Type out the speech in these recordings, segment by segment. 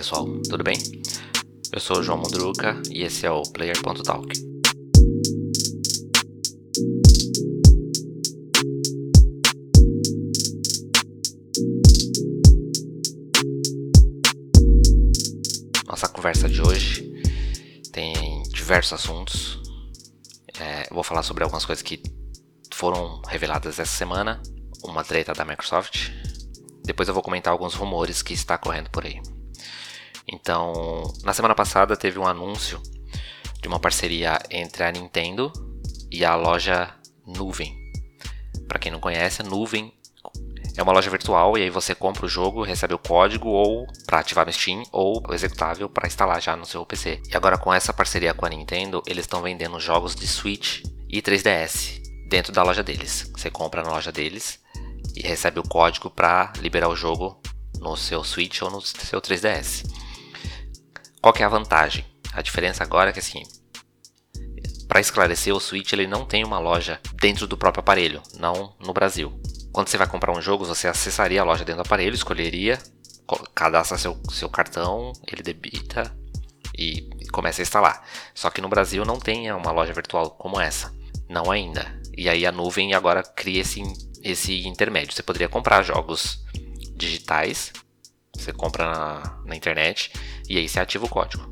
pessoal, tudo bem? Eu sou o João Mundruca e esse é o Player.talk. Nossa conversa de hoje tem diversos assuntos. É, vou falar sobre algumas coisas que foram reveladas essa semana, uma treta da Microsoft. Depois eu vou comentar alguns rumores que está correndo por aí. Então, na semana passada teve um anúncio de uma parceria entre a Nintendo e a loja Nuvem. Para quem não conhece, a Nuvem é uma loja virtual e aí você compra o jogo, recebe o código ou para ativar no Steam ou o executável para instalar já no seu PC. E agora com essa parceria com a Nintendo, eles estão vendendo jogos de Switch e 3DS dentro da loja deles. Você compra na loja deles e recebe o código para liberar o jogo no seu Switch ou no seu 3DS. Qual que é a vantagem? A diferença agora é que assim, para esclarecer, o Switch ele não tem uma loja dentro do próprio aparelho, não no Brasil. Quando você vai comprar um jogo, você acessaria a loja dentro do aparelho, escolheria, cadastra seu, seu cartão, ele debita e começa a instalar. Só que no Brasil não tem uma loja virtual como essa, não ainda. E aí a nuvem agora cria esse, esse intermédio. Você poderia comprar jogos digitais você compra na, na internet e aí você ativa o código.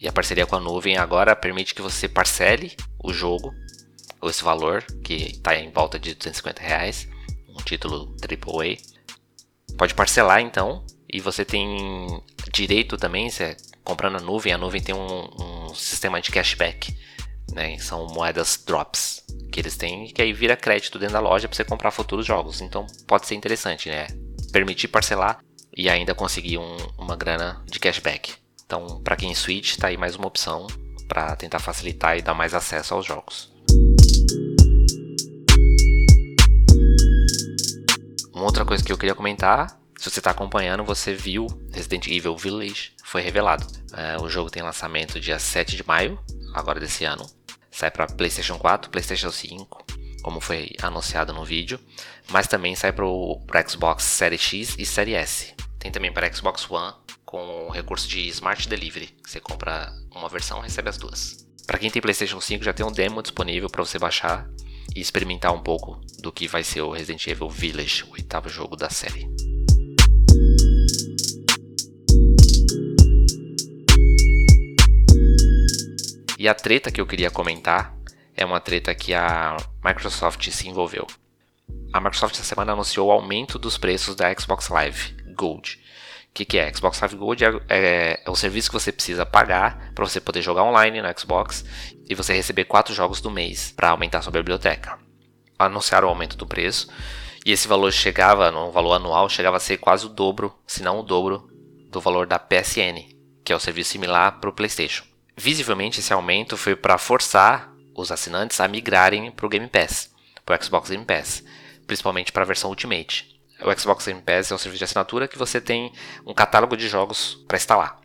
E a parceria com a nuvem agora permite que você parcele o jogo, ou esse valor, que está em volta de 250 reais, um título AAA. Pode parcelar então, e você tem direito também, você comprando a nuvem, a nuvem tem um, um sistema de cashback, né? São moedas drops que eles têm, que aí vira crédito dentro da loja para você comprar futuros jogos. Então pode ser interessante, né? Permitir parcelar e ainda conseguir um, uma grana de cashback. Então, para quem Switch, está aí mais uma opção para tentar facilitar e dar mais acesso aos jogos. Uma outra coisa que eu queria comentar, se você está acompanhando, você viu Resident Evil Village foi revelado. É, o jogo tem lançamento dia 7 de maio, agora desse ano. Sai para PlayStation 4, PlayStation 5, como foi anunciado no vídeo, mas também sai para o Xbox Series X e Series S. Tem também para Xbox One com o recurso de Smart Delivery, você compra uma versão e recebe as duas. Para quem tem PlayStation 5 já tem um demo disponível para você baixar e experimentar um pouco do que vai ser o Resident Evil Village, o oitavo jogo da série. E a treta que eu queria comentar é uma treta que a Microsoft se envolveu. A Microsoft essa semana anunciou o aumento dos preços da Xbox Live Gold. O que, que é? Xbox Live Gold é, é, é o serviço que você precisa pagar para você poder jogar online no Xbox e você receber quatro jogos do mês para aumentar sua biblioteca. Anunciaram o aumento do preço e esse valor chegava, no valor anual, chegava a ser quase o dobro, se não o dobro, do valor da PSN, que é o serviço similar para o PlayStation. Visivelmente, esse aumento foi para forçar os assinantes a migrarem para o Game Pass, para o Xbox Game Pass, principalmente para a versão Ultimate. O Xbox Game Pass é um serviço de assinatura que você tem um catálogo de jogos para instalar,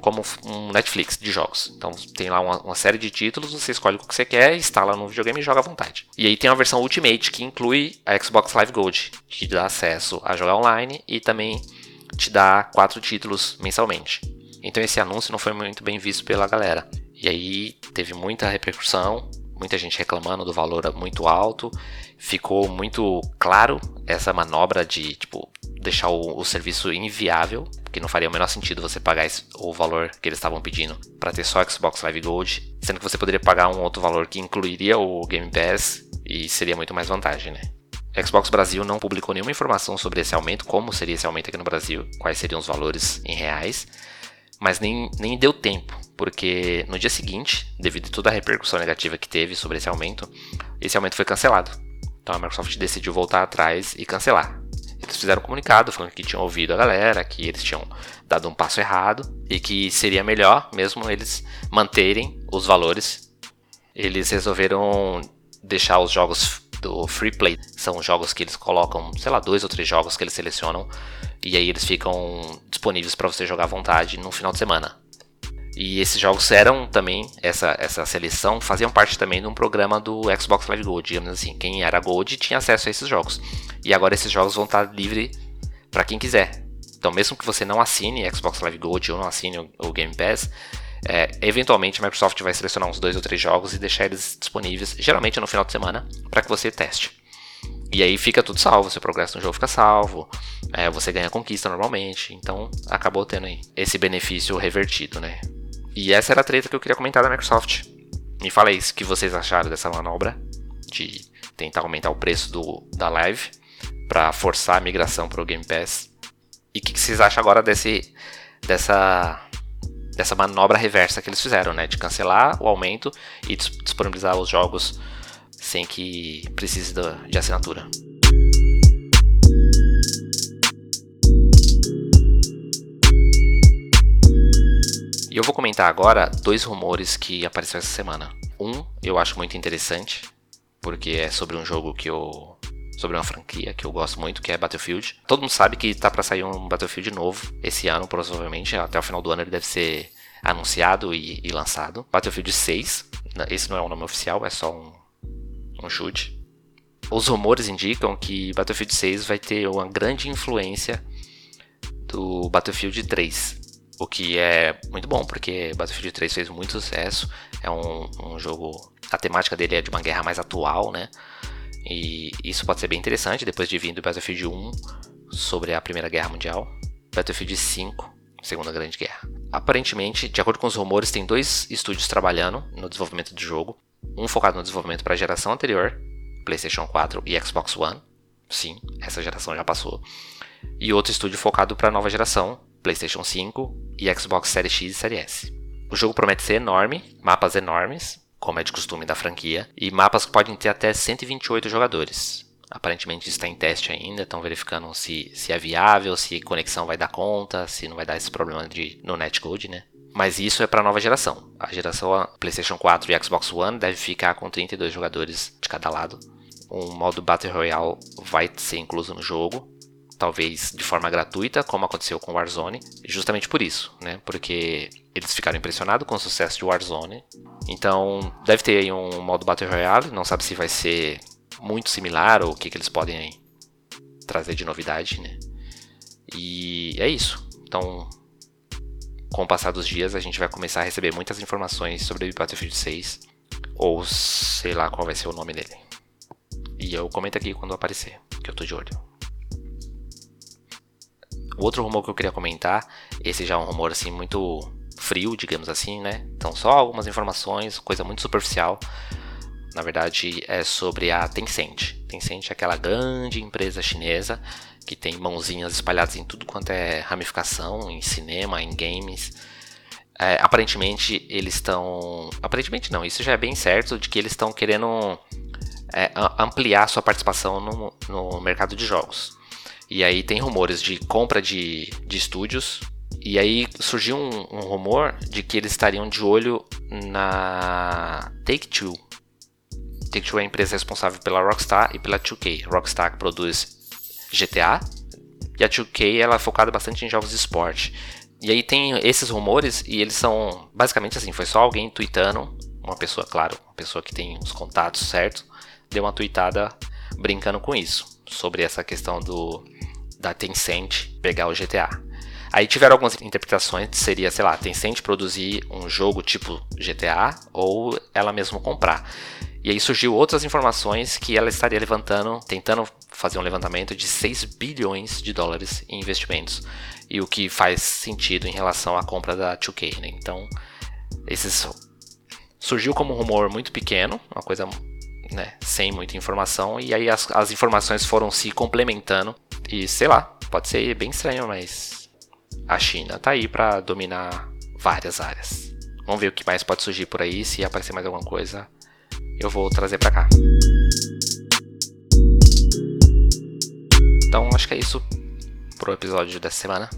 como um Netflix de jogos. Então tem lá uma, uma, série de títulos, você escolhe o que você quer, instala no videogame e joga à vontade. E aí tem a versão Ultimate que inclui a Xbox Live Gold, que dá acesso a jogar online e também te dá quatro títulos mensalmente. Então esse anúncio não foi muito bem visto pela galera. E aí teve muita repercussão, muita gente reclamando do valor muito alto. Ficou muito claro essa manobra de tipo deixar o, o serviço inviável, porque não faria o menor sentido você pagar esse, o valor que eles estavam pedindo para ter só Xbox Live Gold, sendo que você poderia pagar um outro valor que incluiria o Game Pass e seria muito mais vantagem, né? Xbox Brasil não publicou nenhuma informação sobre esse aumento, como seria esse aumento aqui no Brasil, quais seriam os valores em reais, mas nem, nem deu tempo porque no dia seguinte, devido a toda a repercussão negativa que teve sobre esse aumento, esse aumento foi cancelado. Então a Microsoft decidiu voltar atrás e cancelar. Eles fizeram um comunicado falando que tinham ouvido a galera, que eles tinham dado um passo errado e que seria melhor mesmo eles manterem os valores. Eles resolveram deixar os jogos do Free Play. São jogos que eles colocam, sei lá, dois ou três jogos que eles selecionam e aí eles ficam disponíveis para você jogar à vontade no final de semana. E esses jogos eram também, essa, essa seleção, faziam parte também de um programa do Xbox Live Gold, digamos assim. Quem era Gold tinha acesso a esses jogos. E agora esses jogos vão estar livres para quem quiser. Então, mesmo que você não assine Xbox Live Gold ou não assine o Game Pass, é, eventualmente a Microsoft vai selecionar uns dois ou três jogos e deixar eles disponíveis, geralmente no final de semana, para que você teste. E aí fica tudo salvo, seu progresso no jogo fica salvo, é, você ganha conquista normalmente, então acabou tendo aí esse benefício revertido, né? E essa era a treta que eu queria comentar da Microsoft. Me fala aí o que vocês acharam dessa manobra de tentar aumentar o preço do, da Live para forçar a migração para o Game Pass. E o que, que vocês acham agora desse, dessa dessa manobra reversa que eles fizeram, né? De cancelar o aumento e disponibilizar os jogos sem que precise de assinatura. E eu vou comentar agora dois rumores que apareceram essa semana. Um eu acho muito interessante, porque é sobre um jogo que eu. Sobre uma franquia que eu gosto muito, que é Battlefield. Todo mundo sabe que tá para sair um Battlefield novo esse ano, provavelmente. Até o final do ano ele deve ser anunciado e, e lançado. Battlefield 6. Esse não é o nome oficial, é só um, um chute. Os rumores indicam que Battlefield 6 vai ter uma grande influência do Battlefield 3. O que é muito bom, porque Battlefield 3 fez muito sucesso. É um, um jogo. A temática dele é de uma guerra mais atual, né? E isso pode ser bem interessante depois de vir do Battlefield 1 sobre a Primeira Guerra Mundial. Battlefield 5, Segunda Grande Guerra. Aparentemente, de acordo com os rumores, tem dois estúdios trabalhando no desenvolvimento do jogo um focado no desenvolvimento para a geração anterior, PlayStation 4 e Xbox One. Sim, essa geração já passou. E outro estúdio focado para a nova geração, PlayStation 5 e Xbox Series X e Series S. O jogo promete ser enorme, mapas enormes, como é de costume da franquia, e mapas que podem ter até 128 jogadores. Aparentemente está em teste ainda, estão verificando se, se é viável, se conexão vai dar conta, se não vai dar esse problema de, no netcode, né? Mas isso é para a nova geração. A geração PlayStation 4 e Xbox One deve ficar com 32 jogadores de cada lado. Um modo Battle Royale vai ser incluso no jogo, talvez de forma gratuita, como aconteceu com Warzone, justamente por isso, né? Porque eles ficaram impressionados com o sucesso de Warzone. Então, deve ter aí um modo Battle Royale, não sabe se vai ser muito similar ou o que, que eles podem trazer de novidade, né? E é isso. Então, com o passar dos dias, a gente vai começar a receber muitas informações sobre Battlefield 6, ou sei lá qual vai ser o nome dele. E eu comento aqui quando aparecer, que eu tô de olho. O outro rumor que eu queria comentar, esse já é um rumor assim muito frio, digamos assim, né? Então só algumas informações, coisa muito superficial. Na verdade, é sobre a Tencent. Tencent é aquela grande empresa chinesa que tem mãozinhas espalhadas em tudo quanto é ramificação, em cinema, em games. É, aparentemente eles estão. Aparentemente não, isso já é bem certo de que eles estão querendo é, ampliar sua participação no, no mercado de jogos. E aí tem rumores de compra de, de estúdios. E aí surgiu um, um rumor de que eles estariam de olho na Take-Two. Take-Two é a empresa responsável pela Rockstar e pela 2K. Rockstar que produz GTA. E a 2K ela é focada bastante em jogos de esporte. E aí tem esses rumores e eles são basicamente assim, foi só alguém tweetando, uma pessoa, claro, uma pessoa que tem os contatos certo, deu uma tweetada brincando com isso, sobre essa questão do da Tencent pegar o GTA. Aí tiveram algumas interpretações, seria, sei lá, Tencent produzir um jogo tipo GTA ou ela mesma comprar. E aí surgiu outras informações que ela estaria levantando, tentando fazer um levantamento de 6 bilhões de dólares em investimentos. E o que faz sentido em relação à compra da 2K, né? Então, esses surgiu como um rumor muito pequeno, uma coisa né, sem muita informação, e aí as, as informações foram se complementando. E sei lá, pode ser bem estranho, mas a China tá aí para dominar várias áreas. Vamos ver o que mais pode surgir por aí, se aparecer mais alguma coisa, eu vou trazer para cá. Então acho que é isso pro episódio dessa semana.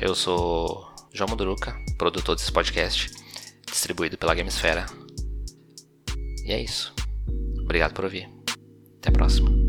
Eu sou João Muduruca, produtor desse podcast, distribuído pela Gamesfera. E é isso. Obrigado por ouvir. Até a próxima.